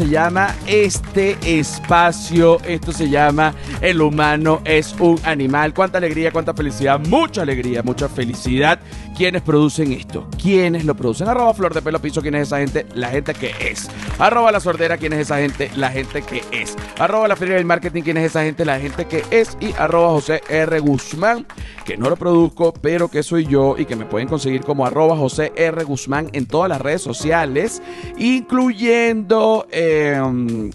señores. ¿Cómo se llama este espacio? Esto se llama El humano es un animal. Cuánta alegría, cuánta felicidad, mucha alegría, mucha felicidad. ¿Quiénes producen esto? ¿Quiénes lo producen? Arroba Flor de Pelo Piso, ¿quién es esa gente? La gente que es. Arroba La Sordera, ¿quién es esa gente? La gente que es. Arroba La Feria del Marketing, ¿quién es esa gente? La gente que es. Y arroba José R. Guzmán, que no lo produzco, pero que soy yo y que me pueden conseguir como arroba José R. Guzmán en todas las redes sociales, incluyendo, eh,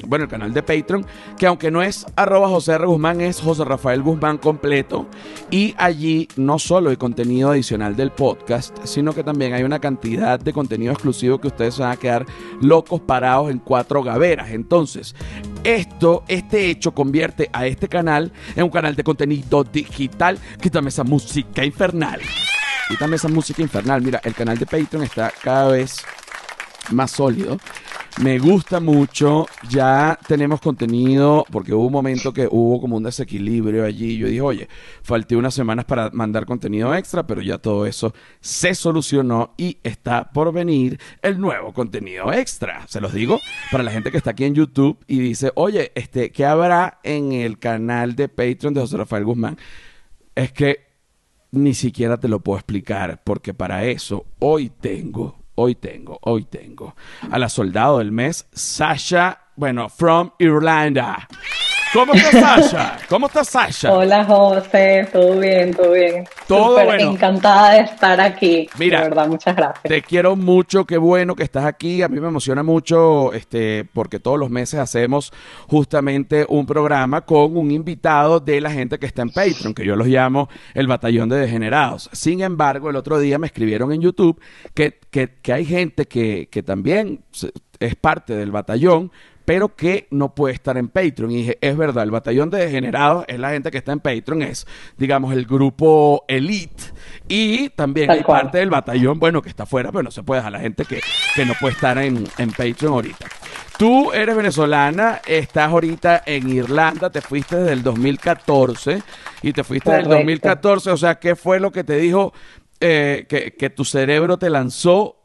bueno, el canal de Patreon, que aunque no es arroba José R. Guzmán, es José Rafael Guzmán completo. Y allí no solo hay contenido adicional del podcast, sino que también hay una cantidad de contenido exclusivo que ustedes van a quedar locos parados en cuatro gaveras. Entonces, esto, este hecho convierte a este canal en un canal de contenido digital. Quítame esa música infernal. Quítame esa música infernal. Mira, el canal de Patreon está cada vez más sólido. Me gusta mucho. Ya tenemos contenido, porque hubo un momento que hubo como un desequilibrio allí. Yo dije, oye, falté unas semanas para mandar contenido extra, pero ya todo eso se solucionó y está por venir el nuevo contenido extra. Se los digo para la gente que está aquí en YouTube y dice, oye, este, ¿qué habrá en el canal de Patreon de José Rafael Guzmán? Es que ni siquiera te lo puedo explicar, porque para eso hoy tengo Hoy tengo, hoy tengo a la soldado del mes, Sasha, bueno, from Irlanda. ¿Cómo está Sasha? ¿Cómo está Sasha? Hola José, todo bien, todo bien. Todo Súper bueno. encantada de estar aquí. Mira, de verdad, muchas gracias. Te quiero mucho, qué bueno que estás aquí. A mí me emociona mucho, este, porque todos los meses hacemos justamente un programa con un invitado de la gente que está en Patreon, que yo los llamo el batallón de degenerados. Sin embargo, el otro día me escribieron en YouTube que, que, que hay gente que, que también es parte del batallón, pero que no puede estar en Patreon. Y dije, es verdad, el batallón de degenerados es la gente que está en Patreon, es, digamos, el grupo elite. Y también Tal hay cual. parte del batallón, bueno, que está afuera, pero no se puede a la gente que, que no puede estar en, en Patreon ahorita. Tú eres venezolana, estás ahorita en Irlanda, te fuiste desde el 2014 y te fuiste del Correcto. 2014, o sea, ¿qué fue lo que te dijo eh, que, que tu cerebro te lanzó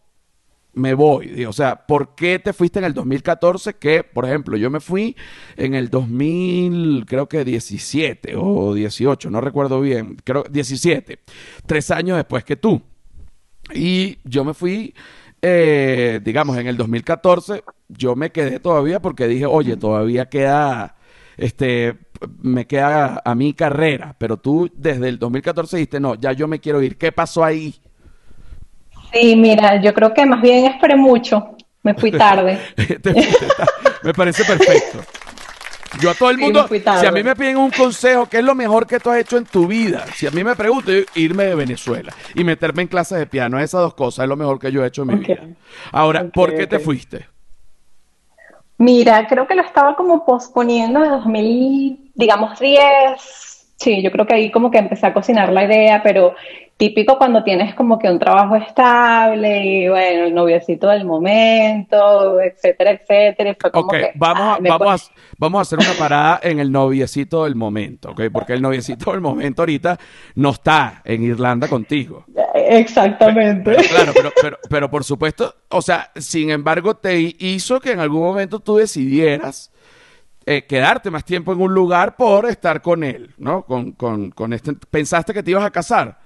me voy. O sea, ¿por qué te fuiste en el 2014? Que, por ejemplo, yo me fui en el 2000, creo que 17 o 18, no recuerdo bien, creo 17, tres años después que tú. Y yo me fui, eh, digamos, en el 2014, yo me quedé todavía porque dije, oye, todavía queda, este, me queda a mi carrera, pero tú desde el 2014 dijiste, no, ya yo me quiero ir. ¿Qué pasó ahí? Sí, mira, yo creo que más bien esperé mucho. Me fui tarde. Me parece perfecto. Yo a todo el mundo, si a mí me piden un consejo, ¿qué es lo mejor que tú has hecho en tu vida? Si a mí me preguntan, irme de Venezuela y meterme en clases de piano, esas dos cosas es lo mejor que yo he hecho en mi vida. Ahora, ¿por qué te fuiste? Mira, creo que lo estaba como posponiendo de 2000, digamos 10. Sí, yo creo que ahí como que empecé a cocinar la idea, pero típico cuando tienes como que un trabajo estable y bueno, el noviecito del momento, etcétera, etcétera. y fue como que, vamos, a, vamos, a, vamos a hacer una parada en el noviecito del momento, ¿ok? Porque el noviecito del momento ahorita no está en Irlanda contigo. Exactamente. Pero claro, pero, pero, pero por supuesto, o sea, sin embargo, te hizo que en algún momento tú decidieras eh, quedarte más tiempo en un lugar por estar con él, ¿no? Con, con, con este, pensaste que te ibas a casar.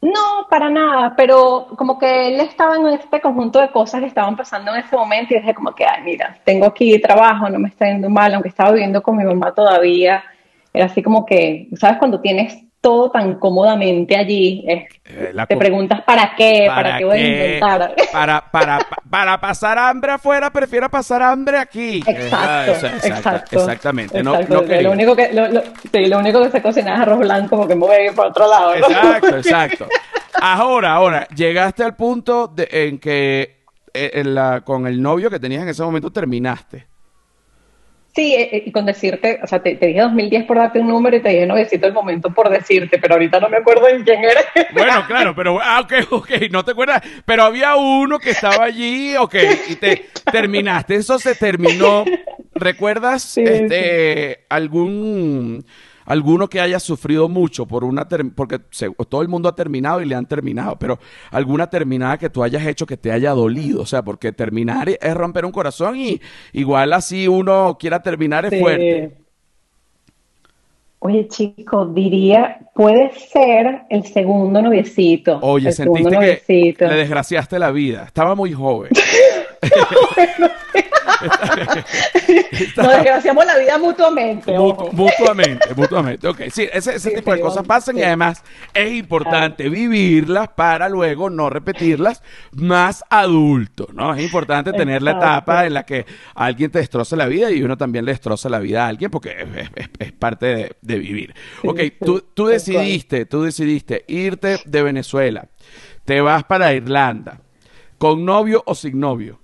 No, para nada, pero como que él estaba en este conjunto de cosas que estaban pasando en ese momento y dije como que, ay, mira, tengo aquí trabajo, no me está yendo mal, aunque estaba viviendo con mi mamá todavía, era así como que, ¿sabes? Cuando tienes todo tan cómodamente allí, Eh, te preguntas para qué, para, qué voy a inventar. Para, para, pa- para pasar hambre afuera, prefiero pasar hambre aquí. Exacto, Ah, exacto. Exactamente. No, exacto. no lo, quería. único que, lo, lo- sí, lo único que se cocina es arroz blanco porque me voy a ir por otro lado. ¿no? Exacto, exacto. Ahora, ahora, llegaste al punto de- en que eh, en la, con el novio que tenías en ese momento terminaste. Sí, eh, eh, y con decirte, o sea, te, te dije 2010 por darte un número y te dije noviecito el momento por decirte, pero ahorita no me acuerdo en quién eres. Bueno, claro, pero, ah, ok, ok, no te acuerdas, pero había uno que estaba allí, ok, y te terminaste, eso se terminó. ¿Recuerdas Sí, este algún alguno que haya sufrido mucho por una porque se- todo el mundo ha terminado y le han terminado, pero alguna terminada que tú hayas hecho que te haya dolido, o sea, porque terminar es romper un corazón y igual así uno quiera terminar es Sí. fuerte. Oye, chico, diría, puede ser el segundo noviecito. Oye, el segundo sentiste que noviecito. le desgraciaste la vida. Estaba muy joven. Nos desgraciamos la vida mutuamente. Mutu- mutuamente, mutuamente. Ok, sí, ese, ese Sí, tipo de cosas pasan y además es importante vivirlas para luego no repetirlas más adulto, ¿no? Es importante tener la etapa en la que alguien te destroza la vida y uno también le destroza la vida a alguien porque es, es- es- es parte de, de vivir. Ok, tú, tú decidiste, tú decidiste irte de Venezuela, te vas para Irlanda, ¿con novio o sin novio?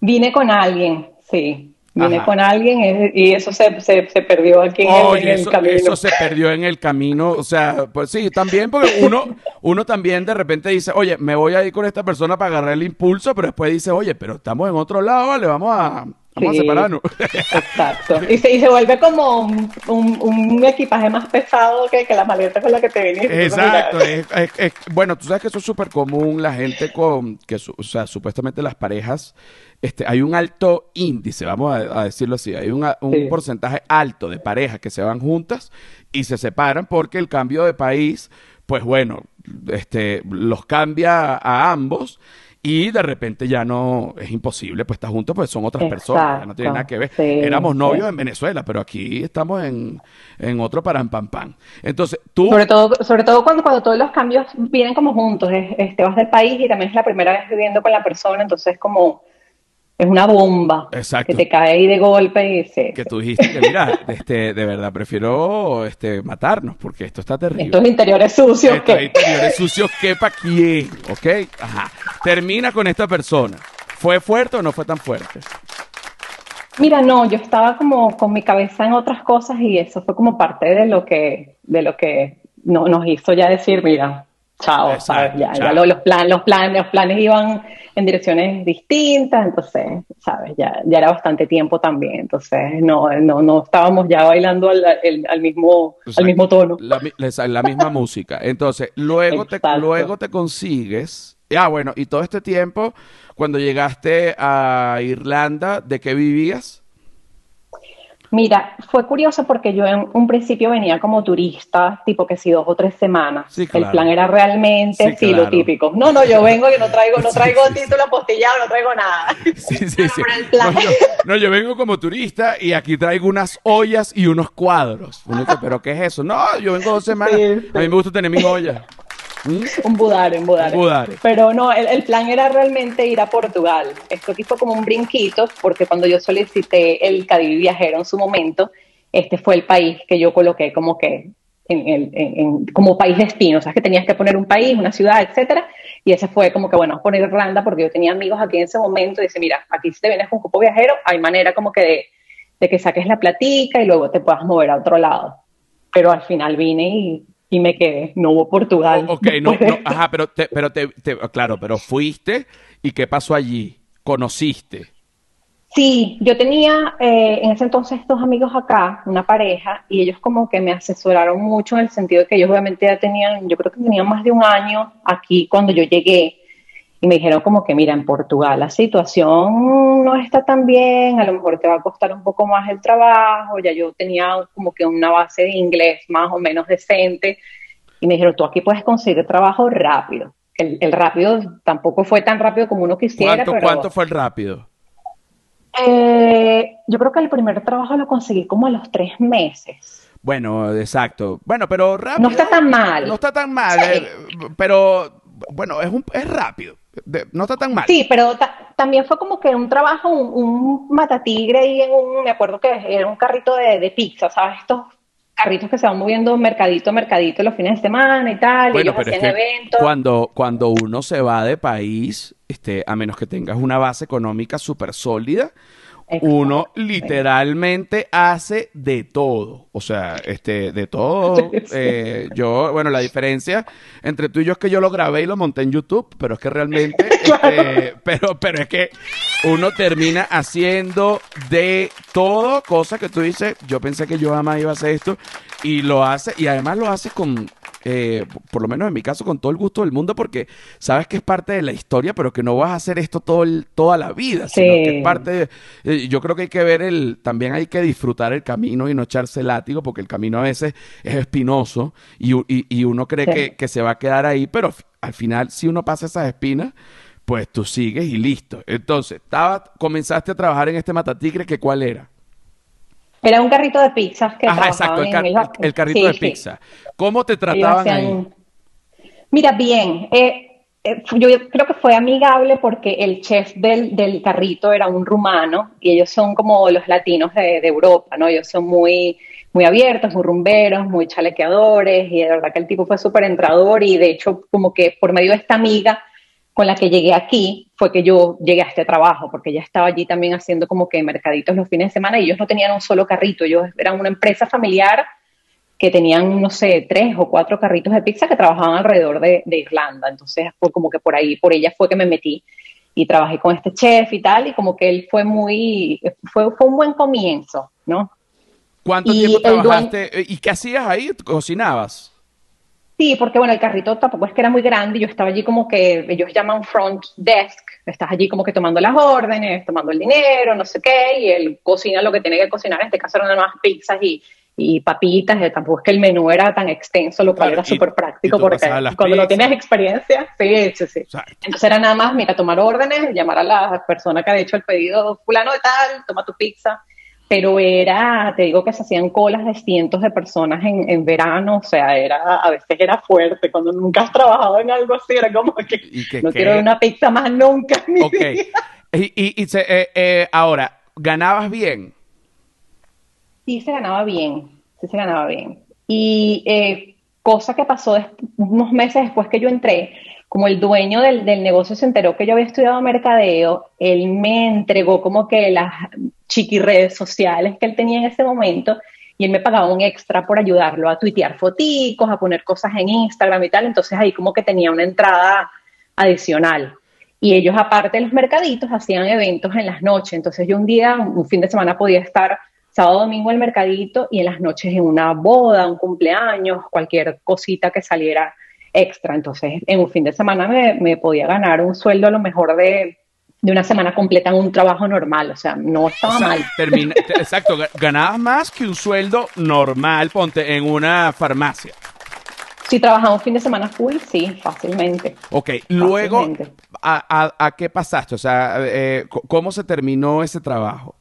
Vine con alguien, sí. Vine Ajá. con alguien eh, y eso se, se, se perdió aquí en, el- en camino. eso se perdió en el camino. O sea, pues sí, también porque uno, uno también de repente dice, oye, me voy a ir con esta persona para agarrar el impulso, pero después dice, oye, pero estamos en otro lado, vale, vamos a, vamos a separarnos. Exacto. Y se, y se vuelve como un, un- un equipaje más pesado que, que la maleta con la que te viniste. Exacto. Mira, es- es- es- bueno, tú sabes que eso es súper común, la gente con, que, su- o sea, supuestamente las parejas, este, hay un alto índice, vamos a, a decirlo así, hay un, a- un Sí. porcentaje alto de parejas que se van juntas y se separan porque el cambio de país, pues bueno, este, los cambia a ambos. Y de repente ya no es imposible, pues estar juntos, pues son otras personas, ya no tiene nada que ver. Exacto, sí, Éramos novios sí. en Venezuela, pero aquí estamos en, en otro param pam pam. Entonces, tú Sobre todo, sobre todo cuando, cuando todos los cambios vienen como juntos, es, es- te vas del país y también es la primera vez viviendo con la persona, entonces es como, es una bomba Exacto. que te cae ahí de golpe y se, que tú dijiste que mira, este, de verdad prefiero este, matarnos porque esto está terrible. estos interiores sucios Estos que... interiores sucios, ¿qué pa' quién? ¿Ok? Ajá. Termina con esta persona. ¿Fue fuerte o no fue tan fuerte? Mira, no, yo estaba como con mi cabeza en otras cosas y eso fue como parte de lo que, de lo que no- nos hizo ya decir, mira, chao, ¿sabes? Ya, chao. ya lo- los, plan, los, planes, los planes iban en direcciones distintas, entonces, ¿sabes? Ya, ya era bastante tiempo también, entonces no, no, no estábamos ya bailando al, al- al mismo, al mismo tono. La, mi- la- la misma música. Entonces, luego te, luego te consigues. Ah, bueno, y todo este tiempo, cuando llegaste a Irlanda, ¿de qué vivías? Mira, fue curioso porque yo en un principio venía como turista, tipo que si dos o tres semanas. Sí, claro. El plan era realmente, Sí, sí, claro. lo típico. No, no, yo vengo y no traigo, no traigo sí, título apostillado, no traigo nada. Sí, sí, sí. No, yo, no, yo vengo como turista y aquí traigo unas ollas y unos cuadros. ¿pero qué es eso? No, yo vengo dos semanas. A mí me gusta tener mi olla. Un budare, un budare. Un budare. Pero no, el, el plan era realmente ir a Portugal. Esto aquí fue como un brinquito, porque cuando yo solicité el Cadivi Viajero en su momento, este fue el país que yo coloqué como que en en- en- como país destino. O sea, que tenías que poner un país, una ciudad, etcétera. Y ese fue como que, bueno, poner Irlanda, porque yo tenía amigos aquí en ese momento. Y dice, mira, aquí si te vienes con cupo viajero, hay manera como que de, de que saques la platica y luego te puedas mover a otro lado. Pero al final vine y, y me quedé. No hubo Portugal. O- ok, no, ajá, pero, te, pero te, te- claro, pero fuiste y ¿qué pasó allí? ¿Conociste? Sí, yo tenía eh, en ese entonces dos amigos acá, una pareja, y ellos como que me asesoraron mucho en el sentido de que ellos obviamente ya tenían, yo creo que tenían más de un año aquí cuando yo llegué, y me dijeron como que mira, en Portugal la situación no está tan bien, a lo mejor te va a costar un poco más el trabajo, ya yo tenía como que una base de inglés más o menos decente, y me dijeron, tú aquí puedes conseguir trabajo rápido. El, el rápido tampoco fue tan rápido como uno quisiera, ¿Cuánto, pero... cuánto fue el rápido? Eh, yo creo que el primer trabajo lo conseguí como a los tres meses. Bueno, exacto. Bueno, pero rápido. No está tan mal. No está tan mal, Sí. eh, pero bueno, es, un, es rápido. De- no está tan mal. Sí, pero ta- también fue como que un trabajo, un, un matatigre ahí en un, me acuerdo que era un carrito de, de pizza, ¿sabes? Estos carritos que se van moviendo mercadito, a mercadito los fines de semana y tal, y Bueno, ellos pero es hacían que eventos. cuando, cuando uno se va de país, este, a menos que tengas una base económica súper sólida, uno literalmente hace de todo. O sea, este, de todo. Eh, yo, bueno, la diferencia entre tú y yo es que yo lo grabé y lo monté en YouTube, pero es que realmente, este, pero, pero es que uno termina haciendo de todo, cosa que tú dices, yo pensé que yo jamás iba a hacer esto, y lo hace, y además lo hace con, eh, por lo menos en mi caso, con todo el gusto del mundo, porque sabes que es parte de la historia, pero que no vas a hacer esto todo toda la vida, sino que es parte de, eh, yo creo que hay que ver el, también hay que disfrutar el camino y no echarse látigo, porque el camino a veces es espinoso y, y, uno cree que, que se va a quedar ahí, pero al final, si uno pasa esas espinas, pues tú sigues y listo. Entonces, estaba, comenzaste a trabajar en este Matatigre, que cuál era? Era un carrito de pizzas que Ajá, exacto, el, carrito de pizza. ¿Cómo te trataban ahí? Mira, bien. Eh, eh, yo creo que fue amigable porque el chef del, carrito era un rumano y ellos son como los latinos de, Europa, ¿no? Ellos son muy, muy abiertos, muy rumberos, muy chalequeadores y de verdad que el tipo fue súper entrador y de hecho como que por medio de esta amiga con la que llegué aquí fue que yo llegué a este trabajo, porque ella estaba allí también haciendo como que mercaditos los fines de semana y ellos no tenían un solo carrito, ellos eran una empresa familiar que tenían, no sé, tres o cuatro carritos de pizza que trabajaban alrededor de, Irlanda. Entonces, fue como que por ahí, por ella fue que me metí y trabajé con este chef y tal, y como que él fue muy, fue, fue un buen comienzo, ¿no? ¿Cuánto tiempo trabajaste y qué hacías ahí? ¿Cocinabas? Sí, porque bueno, el carrito tampoco es que era muy grande, yo estaba allí como que ellos llaman front desk, estás allí como que tomando las órdenes, tomando el dinero, no sé qué, y él cocina lo que tiene que cocinar, en este caso eran más pizzas y, y papitas, tampoco es que el menú era tan extenso, lo cual era súper práctico porque cuando no tienes experiencia, sí, sí, sí. Entonces era nada más, mira, tomar órdenes, llamar a la persona que ha hecho el pedido, fulano de tal, toma tu pizza, pero era, te digo que se hacían colas de cientos de personas en, en, verano, o sea, era, a veces era fuerte, cuando nunca has trabajado en algo así, era como que, no quiero una pizza más nunca. ok, y, y, eh, eh, ahora, ¿ganabas bien? Sí, se ganaba bien, sí se ganaba bien. Y eh, cosa que pasó unos meses después que yo entré, como el dueño del, del, negocio se enteró que yo había estudiado mercadeo, él me entregó como que las chiqui redes sociales que él tenía en ese momento y él me pagaba un extra por ayudarlo a tuitear foticos, a poner cosas en Instagram y tal, entonces ahí como que tenía una entrada adicional. Y ellos aparte de los mercaditos hacían eventos en las noches, entonces yo un día, un fin de semana podía estar sábado, domingo el mercadito y en las noches en una boda, un cumpleaños, cualquier cosita que saliera extra. Entonces, en un fin de semana me, podía ganar un sueldo a lo mejor de, una semana completa en un trabajo normal. O sea, no estaba mal. exacto, ganabas más que un sueldo normal, ponte, en una farmacia. Si trabajaba un fin de semana full, sí, fácilmente. Ok, luego, ¿a, qué pasaste? O sea, eh, ¿cómo se terminó ese trabajo?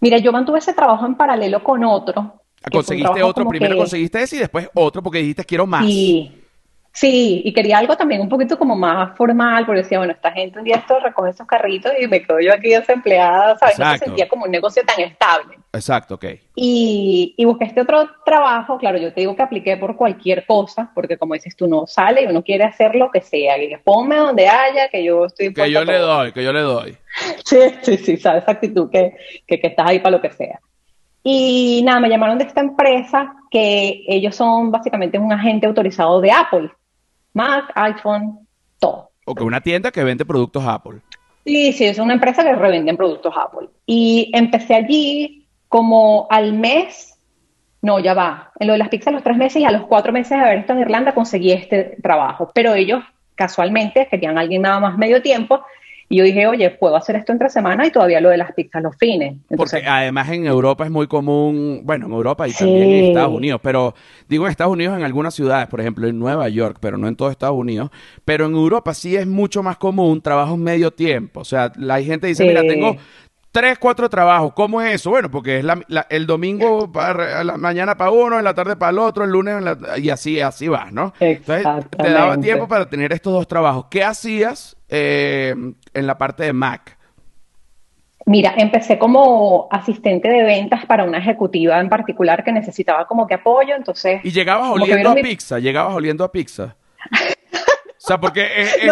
Mira, yo mantuve ese trabajo en paralelo con otro. ¿Conseguiste otro? Primero conseguiste ese y después otro porque dijiste quiero más. Sí, Sí, y quería algo también un poquito como más formal, porque decía, bueno, esta gente un día esto recoge esos carritos y me quedo yo aquí desempleada, ¿sabes? No se sentía como un negocio tan estable. Exacto, ok. Y, y busqué este otro trabajo, claro, yo te digo que apliqué por cualquier cosa, porque como dices tú, no sale y uno quiere hacer lo que sea, que ponme donde haya, que yo estoy... Que yo le doy, que yo le doy. Sí, sí, sí, sabes, esa actitud que, que, que estás ahí para lo que sea. Y nada, me llamaron de esta empresa que ellos son básicamente un agente autorizado de Apple. Mac, iPhone, todo. O que una tienda que vende productos Apple. Sí, sí, es una empresa que revende productos Apple. Y empecé allí como al mes, no, ya va, en lo de las pizzas los tres meses y a los cuatro meses de haber estado en Irlanda conseguí este trabajo. Pero ellos casualmente querían a alguien nada más medio tiempo y yo dije, oye, puedo hacer esto entre semana y todavía lo de las pizzas los fines. Porque además en Europa es muy común, bueno, en Europa y también en Estados Unidos, pero digo en Estados Unidos en algunas ciudades, por ejemplo en Nueva York, pero no en todo Estados Unidos, pero en Europa sí es mucho más común trabajo medio tiempo. O sea, la gente dice, mira, tengo tres, cuatro trabajos. ¿Cómo es eso? Bueno, porque es el domingo para la mañana para uno, en la tarde para el otro, el lunes y así, así vas, ¿no? Entonces te daba tiempo para tener estos dos trabajos. ¿Qué hacías eh, en la parte de Mac? Mira, empecé como asistente de ventas para una ejecutiva en particular que necesitaba como que apoyo, entonces... ¿Y llegabas oliendo a pizza? ¿Llegabas oliendo a pizza? sea, porque,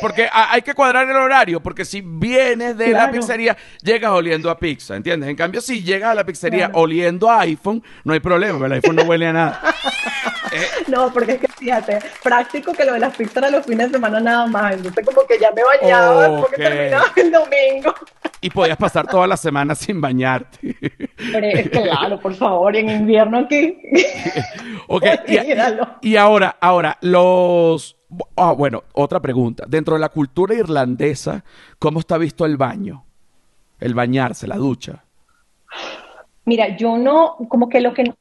porque hay que cuadrar el horario, porque si vienes de la pizzería, llegas oliendo a pizza, ¿entiendes? En cambio, si llegas a la pizzería oliendo a iPhone, no hay problema, el iPhone no huele a nada. No, porque es que fíjate, práctico que lo de las pizzas a los fines de semana nada más. Entonces, como que ya me bañaba porque terminaba el domingo. Y podías pasar toda la semana sin bañarte. claro, por favor, en invierno aquí. ok, y, ahora, ahora, los. Ah, bueno, otra pregunta. Dentro de la cultura irlandesa, ¿cómo está visto el baño? El bañarse, la ducha. Mira, yo no, como que lo que la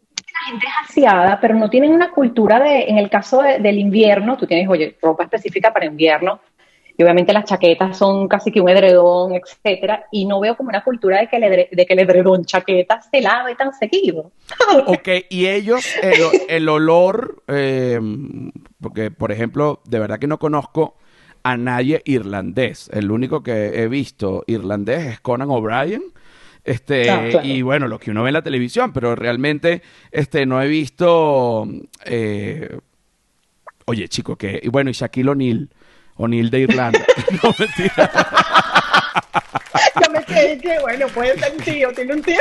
gente es aseada, pero no tienen una cultura de, en el caso del invierno, tú tienes, oye, ropa específica para invierno, y obviamente las chaquetas son casi que un edredón, etcétera, y no veo como una cultura de que el, de que el edredón chaqueta se lave tan seguido. ok, y ellos, el, olor, eh, porque por ejemplo, de verdad que no conozco a nadie irlandés. El único que he visto irlandés es Conan O'Brien. Este, ah, y bueno, lo que uno ve en la televisión, pero realmente este, no he visto. Eh, oye, chico, que. Y bueno, y Shaquille O'Neal O'Neill de Irlanda. no, mentira. Yo me quedé que, bueno, puede ser tío, tiene un tío.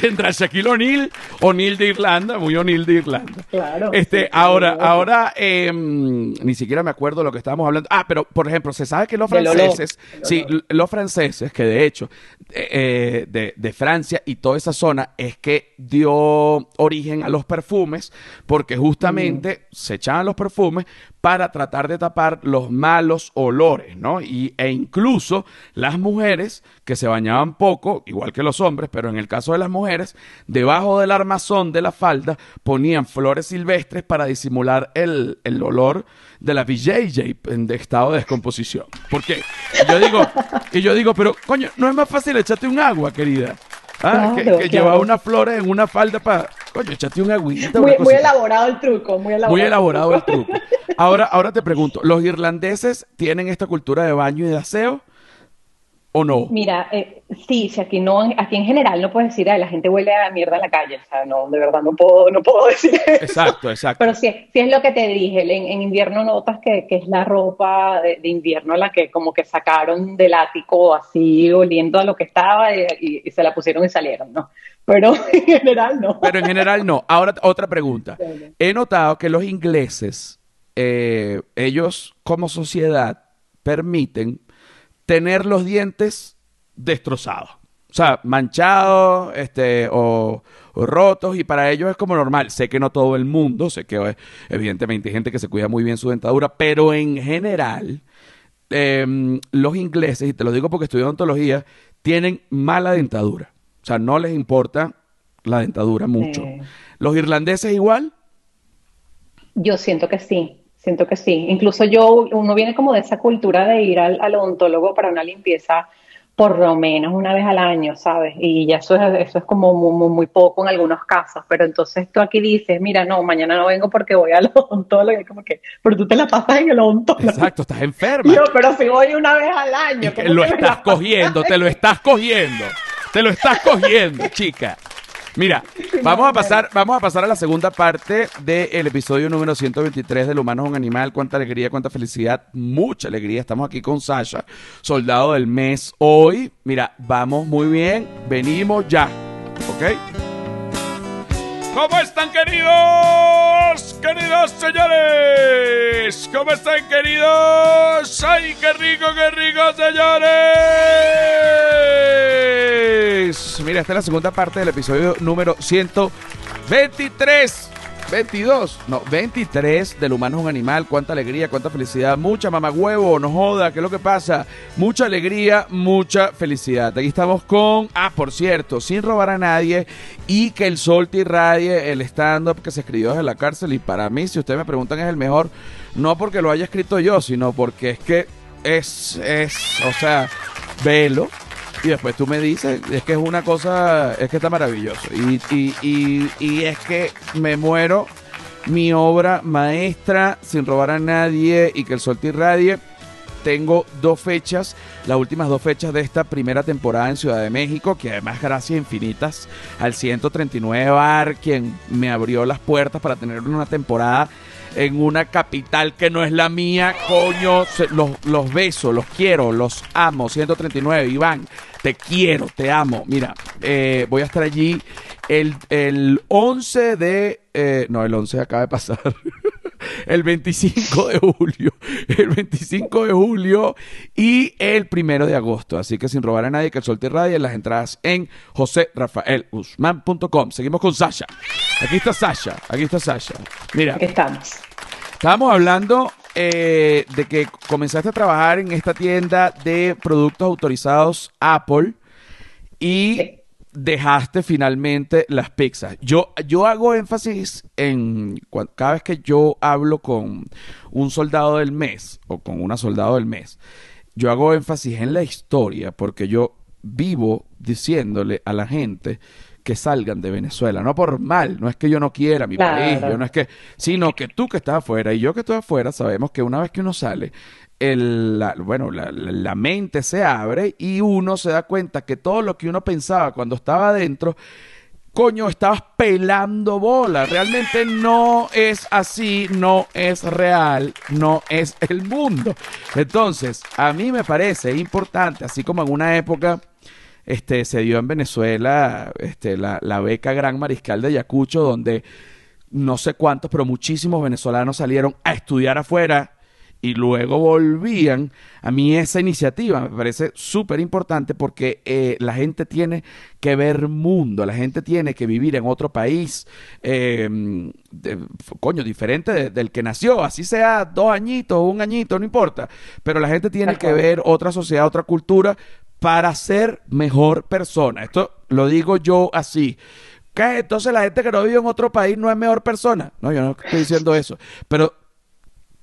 Tendrá Shaquille O'Neal, O'Neill de Irlanda, muy O'Neill de Irlanda. Claro. Este, ahora, ahora, eh, ni siquiera me acuerdo lo que estábamos hablando. Ah, pero, por ejemplo, se sabe que los franceses, sí, los franceses, que de hecho, eh, de, de Francia y toda esa zona, es que dio origen a los perfumes, porque justamente mm. se echaban los perfumes para tratar de tapar los malos olores, ¿no? Y, e incluso las mujeres que se bañaban poco, igual que los hombres, pero en el caso de las mujeres, debajo del armazón de la falda ponían flores silvestres para disimular el, el olor de la VJJ en estado de descomposición. Porque yo digo, y yo digo, pero coño, no es más fácil echarte un agua, querida. Ah, que, llevaba una flores en una falda para. Coño, echate un agüita. Muy, muy elaborado el truco, muy elaborado. Muy elaborado el truco. Ahora, ahora te pregunto, ¿los irlandeses tienen esta cultura de baño y de aseo? ¿O no? Mira, eh, sí, si aquí no, aquí en general no puedes decir, la gente huele a mierda en la calle, o sea, no, de verdad no puedo, no puedo decir eso. Exacto, exacto. Pero sí, sí es lo que te dije, en, invierno notas que, que, es la ropa de, invierno la que como que sacaron del ático así oliendo a lo que estaba y, y se la pusieron y salieron, ¿no? Pero en general no. Pero en general no. Ahora otra pregunta. He notado que los ingleses, eh, ellos como sociedad permiten tener los dientes destrozados. O sea, manchados este, o, rotos y para ellos es como normal. Sé que no todo el mundo, sé que evidentemente hay gente que se cuida muy bien su dentadura, pero en general em, los ingleses, y te lo digo porque estudio odontología, tienen mala dentadura. O sea, no les importa la dentadura mucho. ¿Los irlandeses igual? Yo siento que sí. Siento que sí. Incluso yo, uno viene como de esa cultura de ir al, odontólogo para una limpieza por lo menos una vez al año, ¿sabes? Y ya eso es, eso es como muy, poco en algunos casos, pero entonces tú aquí dices, mira, no, mañana no vengo porque voy al odontólogo, y como que, pero tú te la pasas en el odontólogo. Exacto, estás enferma. Yo, pero si voy una vez al año. lo estás cogiendo, te lo estás cogiendo, te lo estás cogiendo, chica. Mira, vamos a pasar, vamos a pasar a la segunda parte del episodio número 123 del humano es un animal. Cuánta alegría, cuánta felicidad, mucha alegría. Estamos aquí con Sasha, soldado del mes. Hoy, mira, vamos muy bien, venimos ya. ¿Ok? ¿Cómo están queridos? Queridos señores. ¿Cómo están queridos? ¡Ay, qué rico, qué rico, señores! Mira, esta es la segunda parte del episodio número 123. 22, no, 23 del humano es un animal. Cuánta alegría, cuánta felicidad. Mucha mamagüevo, no joda, ¿qué es lo que pasa? Mucha alegría, mucha felicidad. Aquí estamos con, ah, por cierto, sin robar a nadie y que el sol te irradie el stand-up que se escribió desde la cárcel. Y para mí, si ustedes me preguntan, es el mejor, no porque lo haya escrito yo, sino porque es que es, es, o sea, velo y después tú me dices, es que es una cosa, es que está maravilloso. Y, y, y, y es que me muero mi obra maestra sin robar a nadie y que el sol te irradie. Tengo dos fechas, las últimas dos fechas de esta primera temporada en Ciudad de México, que además gracias infinitas al 139 Bar, quien me abrió las puertas para tener una temporada en una capital que no es la mía, coño, los, los beso, los quiero, los amo. 139, Iván, te quiero, te amo. Mira, eh, voy a estar allí el, el 11 de... Eh, no, el 11 acaba de pasar. el 25 de julio, el 25 de julio y el primero de agosto. Así que sin robar a nadie, que el sol te en las entradas en josérafaelguzmán.com. Seguimos con Sasha. Aquí está Sasha, aquí está Sasha. Mira. Aquí estamos. Estábamos hablando eh, de que comenzaste a trabajar en esta tienda de productos autorizados Apple y dejaste finalmente las pizzas. Yo, yo hago énfasis en cada vez que yo hablo con un soldado del mes o con una soldado del mes, yo hago énfasis en la historia porque yo vivo diciéndole a la gente que salgan de Venezuela, no por mal, no es que yo no quiera mi país, yo no es que, sino que tú que estás afuera y yo que estoy afuera sabemos que una vez que uno sale, el, la, bueno, la, mente se abre y uno se da cuenta que todo lo que uno pensaba cuando estaba adentro, coño, estabas pelando bola. Realmente no es así, no es real, no es el mundo. Entonces, a mí me parece importante, así como en una época este, se dio en Venezuela este, la, la beca Gran Mariscal de Ayacucho, donde no sé cuántos, pero muchísimos venezolanos salieron a estudiar afuera y luego volvían, a mí esa iniciativa me parece súper importante porque eh, la gente tiene que ver mundo, la gente tiene que vivir en otro país, em, coño, diferente del que nació, así sea dos añitos, un añito, no importa, pero la gente tiene que ver otra sociedad, otra cultura para ser mejor persona. Esto lo digo yo así. ¿Qué? Entonces la gente que no vive en otro país no es mejor persona. No, yo no estoy diciendo eso. Pero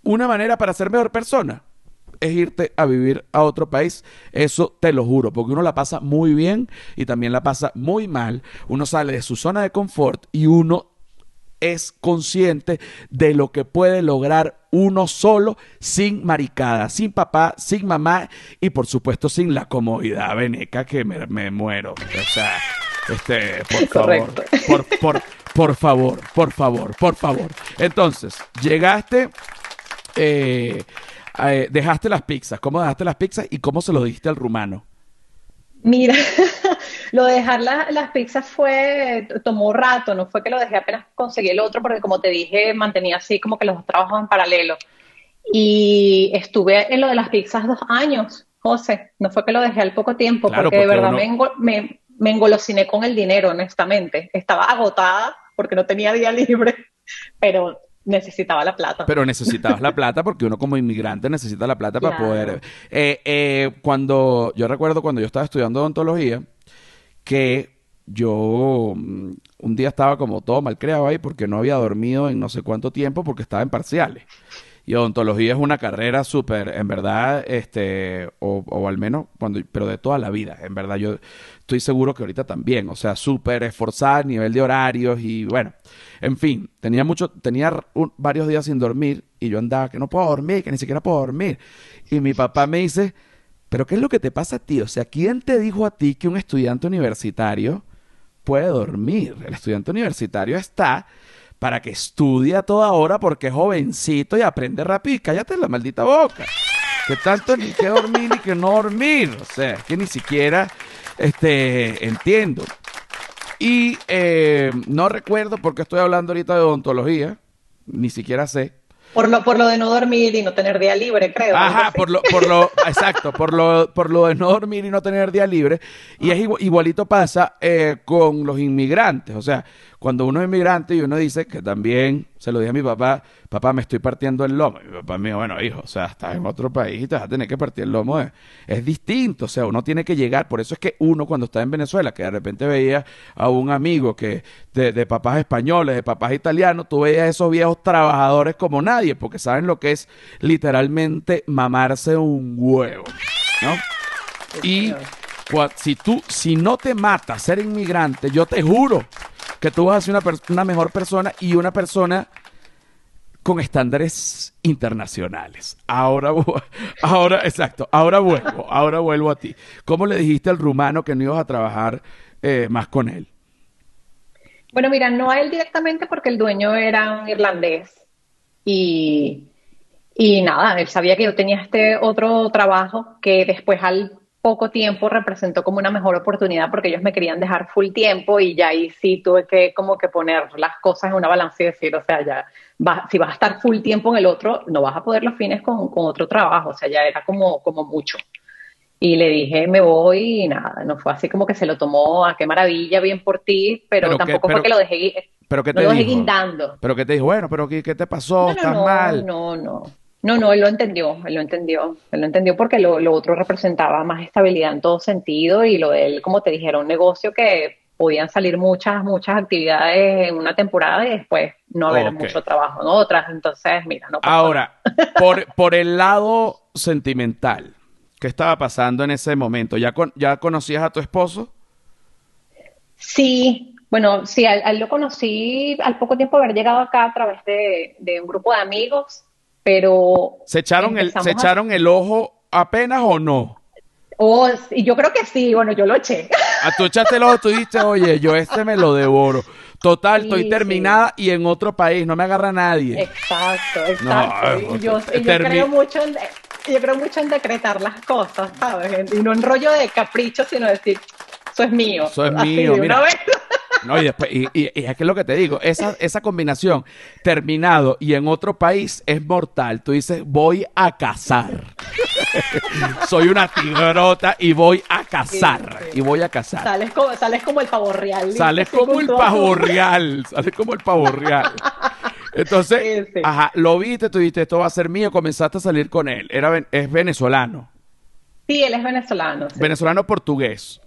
una manera para ser mejor persona es irte a vivir a otro país. Eso te lo juro, porque uno la pasa muy bien y también la pasa muy mal. Uno sale de su zona de confort y uno es consciente de lo que puede lograr uno solo sin maricada, sin papá, sin mamá y por supuesto sin la comodidad veneca que me, muero. O sea, este, por favor, por, por, por favor, por favor, por favor. Entonces, llegaste eh, eh, dejaste las pizzas. ¿Cómo dejaste las pizzas y cómo se lo diste al rumano? Mira, lo de dejar las pizzas fue, tomó rato, no fue que lo dejé apenas conseguí el otro, porque como te dije, mantenía así como que los dos trabajos en paralelo. Y estuve en lo de las pizzas dos años, José, no fue que lo dejé al poco tiempo, porque, de verdad me, me, me engolosiné con el dinero, honestamente. Estaba agotada porque no tenía día libre, pero necesitaba la plata. Pero necesitabas la plata porque uno como inmigrante necesita la plata para poder... Eh, eh, cuando yo recuerdo cuando yo estaba estudiando odontología, que yo mm, un día estaba como todo mal creado ahí porque no había dormido en no sé cuánto tiempo porque estaba en parciales. Y odontología es una carrera súper, en verdad, este, o, o, al menos, cuando, pero de toda la vida, en verdad, yo estoy seguro que ahorita también, o sea, súper esforzada a nivel de horarios y bueno, en fin, tenía mucho, tenía varios días sin dormir y yo andaba que no puedo dormir, que ni siquiera puedo dormir. Y mi papá me dice, pero ¿qué es lo que te pasa a ti? O sea, ¿quién te dijo a ti que un estudiante universitario puede dormir? El estudiante universitario está para que estudie a toda hora porque es jovencito y aprende rápido y cállate la maldita boca. Que tanto ni que dormir ni que no dormir. O sea, que ni siquiera este, entiendo. Y eh, no recuerdo por qué estoy hablando ahorita de odontología, ni siquiera sé. Por lo, por lo de no dormir y no tener día libre, creo. Ajá, por lo, por lo, exacto, por lo, por lo de no dormir y no tener día libre. Y es igualito pasa eh, con los inmigrantes. O sea, cuando uno es inmigrante y uno dice que también, se lo dije a mi papá, papá, me estoy partiendo el lomo. Y mi papá me dijo, bueno, hijo, o sea, estás en otro país y te vas a tener que partir el lomo. Es, distinto, o sea, uno tiene que llegar. Por eso es que uno cuando está en Venezuela, que de repente veía a un amigo que de, de papás españoles, de papás italianos, tú veías a esos viejos trabajadores como nadie, porque saben lo que es literalmente mamarse un huevo, ¿no? Y si tú, si no te mata ser inmigrante, yo te juro que tú vas a ser una, mejor persona y una persona con estándares internacionales. Ahora, ahora, exacto, ahora vuelvo, ahora vuelvo a ti. ¿Cómo le dijiste al rumano que no ibas a trabajar eh, más con él? Bueno, mira, no a él directamente porque el dueño era un irlandés. y, y nada, él sabía que yo tenía este otro trabajo que después al poco tiempo representó como una mejor oportunidad porque ellos me querían dejar full tiempo y ya ahí sí tuve que como que poner las cosas en una balanza y decir, o sea, ya si vas a estar full tiempo en el otro, no vas a poder los fines con, con otro trabajo, o sea, ya era como, como mucho. Y le dije, me voy y nada, no fue así como que se lo tomó, a ah, qué maravilla, bien por ti, pero, tampoco fue que lo dejé, pero que te lo dejé guindando. Pero que te dijo, bueno, pero ¿qué, qué te pasó? ¿Estás no, mal? No, no, no, no, él lo entendió, él lo entendió, él lo entendió porque lo, otro representaba más estabilidad en todo sentido y lo de él, como te dijeron, un negocio que podían salir muchas, muchas actividades en una temporada y después no haber mucho trabajo en otras. Entonces, mira, no Ahora, por, por el lado sentimental, ¿qué estaba pasando en ese momento? ¿Ya, ¿Ya conocías a tu esposo? Sí, bueno, sí, a, él lo conocí al poco tiempo de haber llegado acá a través de, de un grupo de amigos pero... ¿Se echaron, el, ¿se echaron el ojo apenas o no? Oh, y yo creo que sí, bueno, yo lo eché. A ah, tú echaste el ojo, tú dijiste, oye, yo este me lo devoro. Total, estoy terminada y en otro país, no me agarra nadie. Exacto, exacto. y yo, creo mucho en, yo creo mucho en decretar las cosas, ¿sabes? Y no en rollo de capricho, sino decir, eso es mío. Eso es mío, mira. No, y después, y, es que es lo que te digo, esa, esa combinación, terminado y en otro país, es mortal. Tú dices, voy a cazar. Soy una tigrota y voy a cazar. Y voy a cazar. Sales como, sales como el pavo real. Sales como el pavo real. Sales como el pavo real. Entonces, ajá, lo viste, tú dijiste, esto va a ser mío, comenzaste a salir con él. Era, es venezolano. Sí, él es venezolano. Venezolano portugués.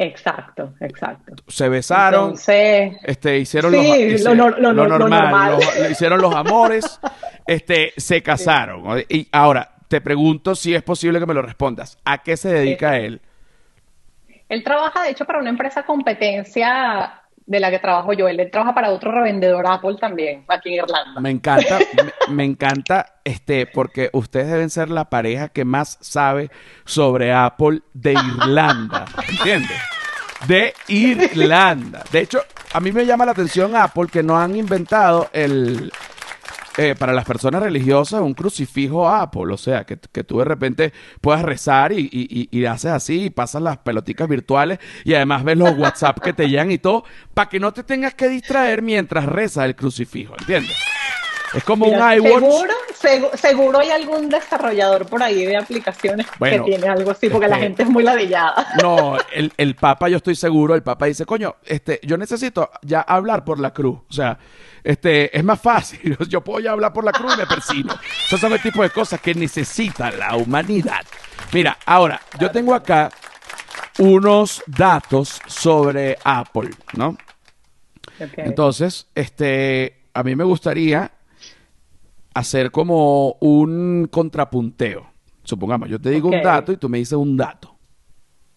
Exacto, exacto. Se besaron, este, hicieron lo, normal, hicieron los amores, este, se casaron. Y ahora, te pregunto si es posible que me lo respondas. ¿A qué se dedica él? Él trabaja, de hecho, para una empresa competencia de la que trabajo yo. Él, trabaja para otro revendedor Apple también, aquí en Irlanda. Me encanta, me, encanta, este, porque ustedes deben ser la pareja que más sabe sobre Apple de Irlanda. ¿Entiendes? De Irlanda. De hecho, a mí me llama la atención Apple que no han inventado el, eh, para las personas religiosas un crucifijo Apple, o sea, que, tú de repente puedas rezar y, y, haces así y pasas las peloticas virtuales y además ves los WhatsApp que te llegan y todo, para que no te tengas que distraer mientras rezas el crucifijo, ¿entiendes? Es como un iWatch. Seguro, seguro hay algún desarrollador por ahí de aplicaciones que tiene algo así, porque la este, gente es muy ladillada. No, el, el Papa, yo estoy seguro, el Papa dice, coño, este, yo necesito ya hablar por la cruz. O sea, este, es más fácil. Yo puedo ya hablar por la cruz y me persino. Esos son el tipo de cosas que necesita la humanidad. Mira, ahora, yo tengo acá unos datos sobre Apple, ¿no? Entonces, este, a mí me gustaría hacer como un contrapunteo. Supongamos, yo te digo un dato y tú me dices un dato.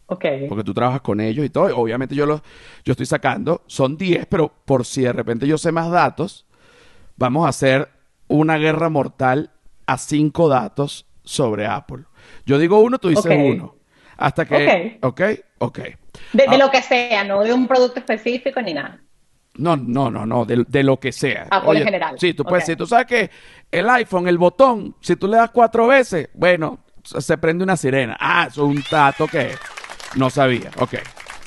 Ok. Porque tú trabajas con ellos y todo. obviamente yo los yo estoy sacando. Son 10, pero por si de repente yo sé más datos, vamos a hacer una guerra mortal a 5 datos sobre Apple. Yo digo uno, tú dices uno. Hasta que. Ok. Ok. De, de, lo que sea, no de un producto específico ni nada. No, no, no, no, de, lo que sea. Apple en general. Sí, tú puedes decir, tú sabes que el iPhone, el botón, si tú le das cuatro veces, bueno, se prende una sirena. Ah, eso es un dato que no sabía. Ok.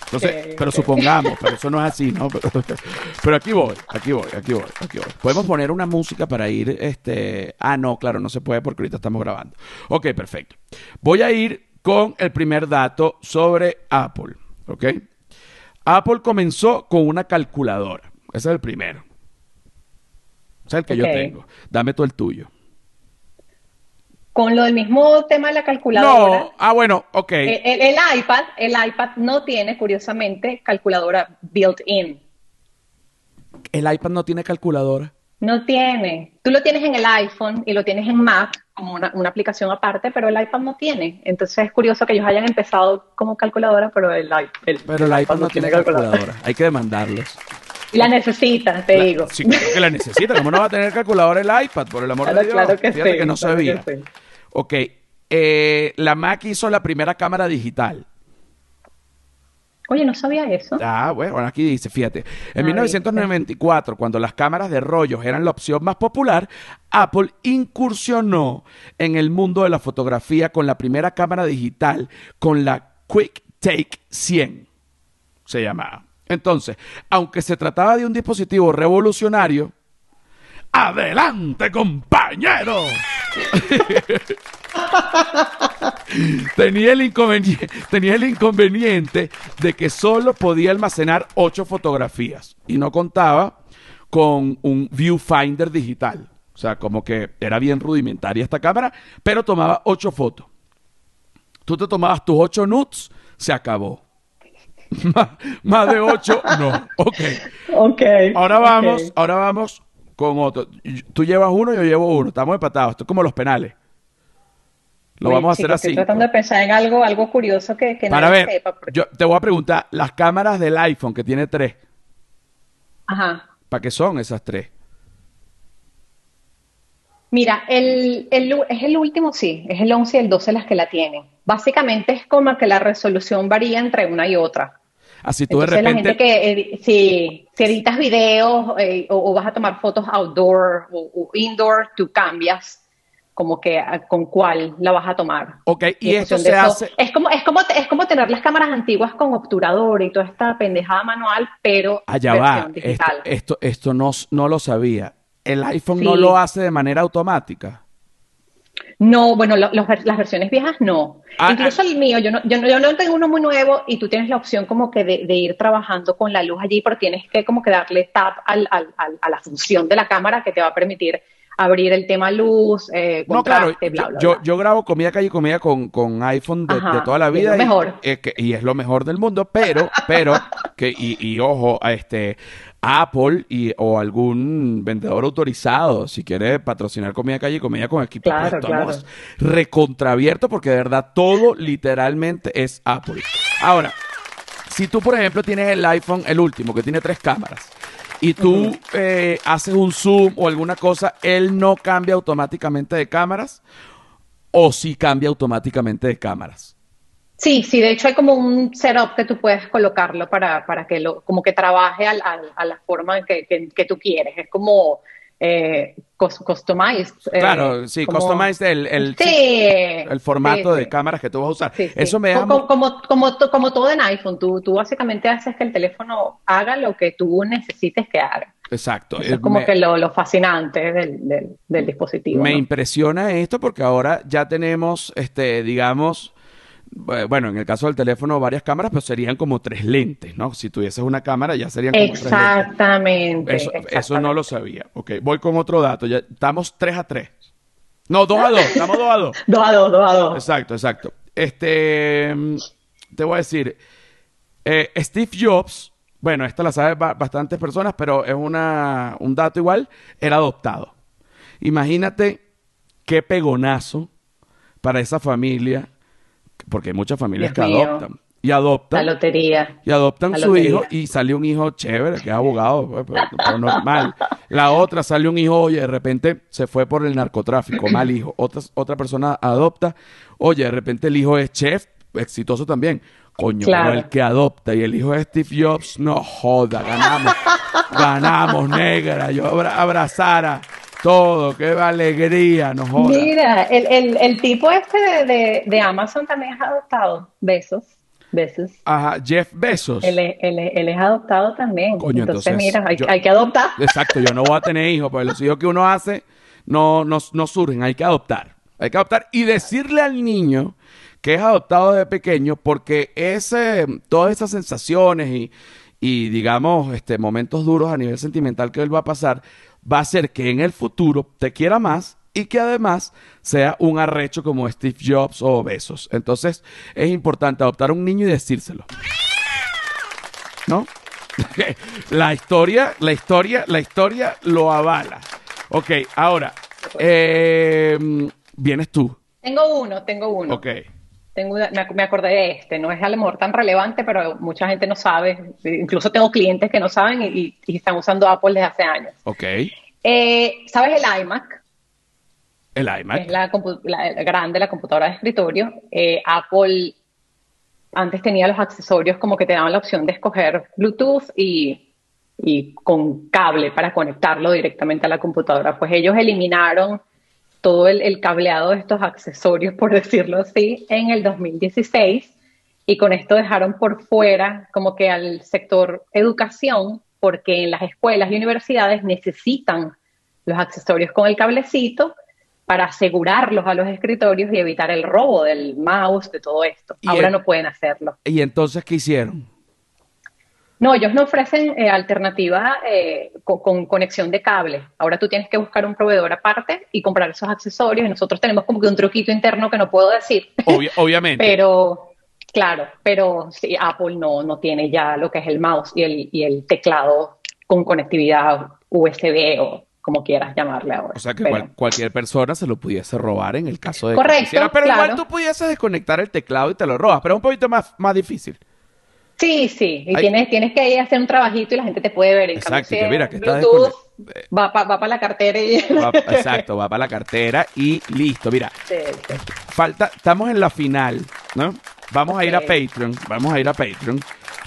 Entonces, pero supongamos, pero eso no es así, ¿no? Pero, aquí voy, aquí voy, aquí voy, aquí voy. Podemos poner una música para ir, este... Ah, no, claro, no se puede porque ahorita estamos grabando. Ok, perfecto. Voy a ir con el primer dato sobre Apple, ¿ok? Apple comenzó con una calculadora. Ese es el primero. Ese es el que yo tengo. Dame tú el tuyo. Con lo del mismo tema de la calculadora. No, ah, bueno, ok. El, iPad, el iPad no tiene, curiosamente, calculadora built-in. ¿El iPad no tiene calculadora? No tiene. Tú lo tienes en el iPhone y lo tienes en Mac como una, aplicación aparte, pero el iPad no tiene. Entonces es curioso que ellos hayan empezado como calculadora, pero el, el, pero el iPad, no, tiene calculadora. Hay que demandarlos. Y la necesita, te digo. Sí, claro que la necesita. ¿Cómo no va a tener calculadora el iPad? Por el amor de Dios. Claro que Fíjate sí, que no sabía. Ok. Eh, la Mac hizo la primera cámara digital. Oye, no sabía eso. Ah, bueno, aquí dice, fíjate, en 1994, cuando las cámaras de rollos eran la opción más popular, Apple incursionó en el mundo de la fotografía con la primera cámara digital, con la Quick Take 100, se llamaba. Entonces, aunque se trataba de un dispositivo revolucionario, ¡adelante, compañero! tenía, el inconveniente, tenía el inconveniente de que solo podía almacenar ocho fotografías y no contaba con un viewfinder digital. O sea, como que era bien rudimentaria esta cámara, pero tomaba ocho fotos. Tú te tomabas tus ocho nudes, se acabó. más, de ocho, no. Ok. Ok. Ahora vamos, ahora vamos con otro. Tú llevas uno, yo llevo uno. Estamos empatados. Esto es como los penales. Lo vamos a hacer así. Estoy tratando de pensar en algo, algo curioso que, que Para ver, sepa. Yo te voy a preguntar, las cámaras del iPhone que tiene tres. Ajá. ¿Para qué son esas tres? Mira, el, es el último, sí, es el 11 y el 12 las que la tienen. Básicamente es como que la resolución varía entre una y otra. Así tú de repente... La gente que, si, editas videos eh, o, vas a tomar fotos outdoor o indoor, tú cambias como que ah, con cuál la vas a tomar. Ok, y, esto se hace... Es como, es, como, es como tener las cámaras antiguas con obturador y toda esta pendejada manual, pero Allá va, digital. Esto, esto, no, no lo sabía. ¿El iPhone no lo hace de manera automática? No, bueno, las versiones viejas no. Ah, Incluso ah. el mío, yo no, yo, no, yo no tengo uno muy nuevo y tú tienes la opción como que de, ir trabajando con la luz allí, pero tienes que como que darle tap al, al, a la función de la cámara que te va a permitir abrir el tema luz, eh, no, claro, bla, bla, yo, yo grabo comida calle comida con, con iPhone de, toda la vida. Y es lo mejor. Y, es lo mejor del mundo, pero, pero, que, y, y ojo, este, Apple y, o algún vendedor autorizado, si quiere patrocinar comida calle y comida con equipo, pues claro, estamos recontraabiertos porque de verdad todo literalmente es Apple. Ahora, si tú, por ejemplo, tienes el iPhone, el último, que tiene tres cámaras, y tú eh, haces un zoom o alguna cosa, él no cambia automáticamente de cámaras o sí cambia automáticamente de cámaras. Sí, sí, de hecho hay como un setup que tú puedes colocarlo para, para que lo, como que trabaje a la forma que, que, tú quieres. Es como eh, customized. Eh, claro, sí, customized el, el, formato de cámaras que tú vas a usar. Eso me da... Como, como, como, todo en iPhone, tú, tú básicamente haces que el teléfono haga lo que tú necesites que haga. Exacto. es como que lo, fascinante del, del, dispositivo. Me impresiona esto porque ahora ya tenemos, este, digamos, bueno, en el caso del teléfono, varias cámaras, pero serían como tres lentes, ¿no? Si tuvieses una cámara, ya serían como exactamente, tres lentes. Eso, eso no lo sabía. Ok, voy con otro dato. Ya estamos 3 a 3. No, 2 a 2. Estamos 2 a 2. 2 a 2, 2 a 2. Exacto, exacto. Este, te voy a decir, eh, Steve Jobs, bueno, esta la saben bastantes personas, pero es una, un dato igual, era adoptado. Imagínate qué pegonazo para esa familia porque hay muchas familias que adoptan. Y adoptan. La lotería. Y adoptan su hijo y sale un hijo chévere, que es abogado, pues, pero, normal. La otra sale un hijo, oye, de repente se fue por el narcotráfico, mal hijo. Otra, otra persona adopta, oye, de repente el hijo es chef, exitoso también. Coño, pero el que adopta y el hijo de Steve Jobs, no joda, ganamos. ganamos, negra. Yo abrazara todo, qué alegría, no jodas. Mira, el, el, tipo este de, de, Amazon también es adoptado. Besos. Besos. Ajá, Jeff Besos. Él, él, él, es adoptado también. Coño, entonces, mira, hay, hay, que adoptar. Exacto, yo no voy a tener hijos, porque los hijos que uno hace no, no, no surgen, hay que adoptar. Hay que adoptar y decirle al niño que es adoptado desde pequeño, porque ese, todas esas sensaciones y, y digamos, este, momentos duros a nivel sentimental que él va a pasar, va a hacer que en el futuro te quiera más y que además sea un arrecho como Steve Jobs o Besos. Entonces es importante adoptar a un niño y decírselo. ¿No? la historia, la historia, la historia lo avala. Ok, ahora, eh, vienes tú. Tengo uno, tengo uno. Ok. Tengo me, acordé de este, no es a lo mejor tan relevante, pero mucha gente no sabe. Incluso tengo clientes que no saben y, están usando Apple desde hace años. Ok. Eh, ¿Sabes el iMac? El iMac. Es la, grande, la computadora de escritorio. Eh, Apple antes tenía los accesorios como que te daban la opción de escoger Bluetooth y, y con cable para conectarlo directamente a la computadora. Pues ellos eliminaron todo el, el, cableado de estos accesorios, por decirlo así, en el 2016 y con esto dejaron por fuera como que al sector educación, porque en las escuelas y universidades necesitan los accesorios con el cablecito para asegurarlos a los escritorios y evitar el robo del mouse, de todo esto. Ahora no pueden hacerlo. ¿Y entonces qué hicieron? No, ellos no ofrecen eh, alternativa eh, con, conexión de cable. Ahora tú tienes que buscar un proveedor aparte y comprar esos accesorios. Y nosotros tenemos como que un truquito interno que no puedo decir. obviamente. pero, claro, pero sí, Apple no, no tiene ya lo que es el mouse y el, y el teclado con conectividad USB o como quieras llamarle ahora. O sea que cualquier persona se lo pudiese robar en el caso de Correcto, que Pero igual tú pudieses desconectar el teclado y te lo robas, pero es un poquito más, más difícil. Sí, sí, y tienes, tienes que ir a hacer un trabajito y la gente te puede ver. En exacto, que mira, que está va para la cartera y... exacto, va para la cartera y listo, mira. Falta, estamos en la final, ¿no? Vamos a ir a Patreon, vamos a ir a Patreon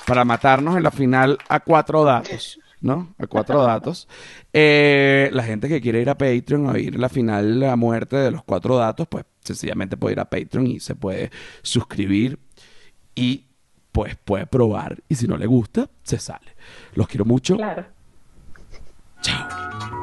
para matarnos en la final a cuatro datos. ¿no? A cuatro datos. Eh, la gente que quiere ir a Patreon a ir la final, la muerte de los cuatro datos, pues sencillamente puede ir a Patreon y se puede suscribir y pues puede probar. Y si no le gusta, se sale. Los quiero mucho. Claro. Chao.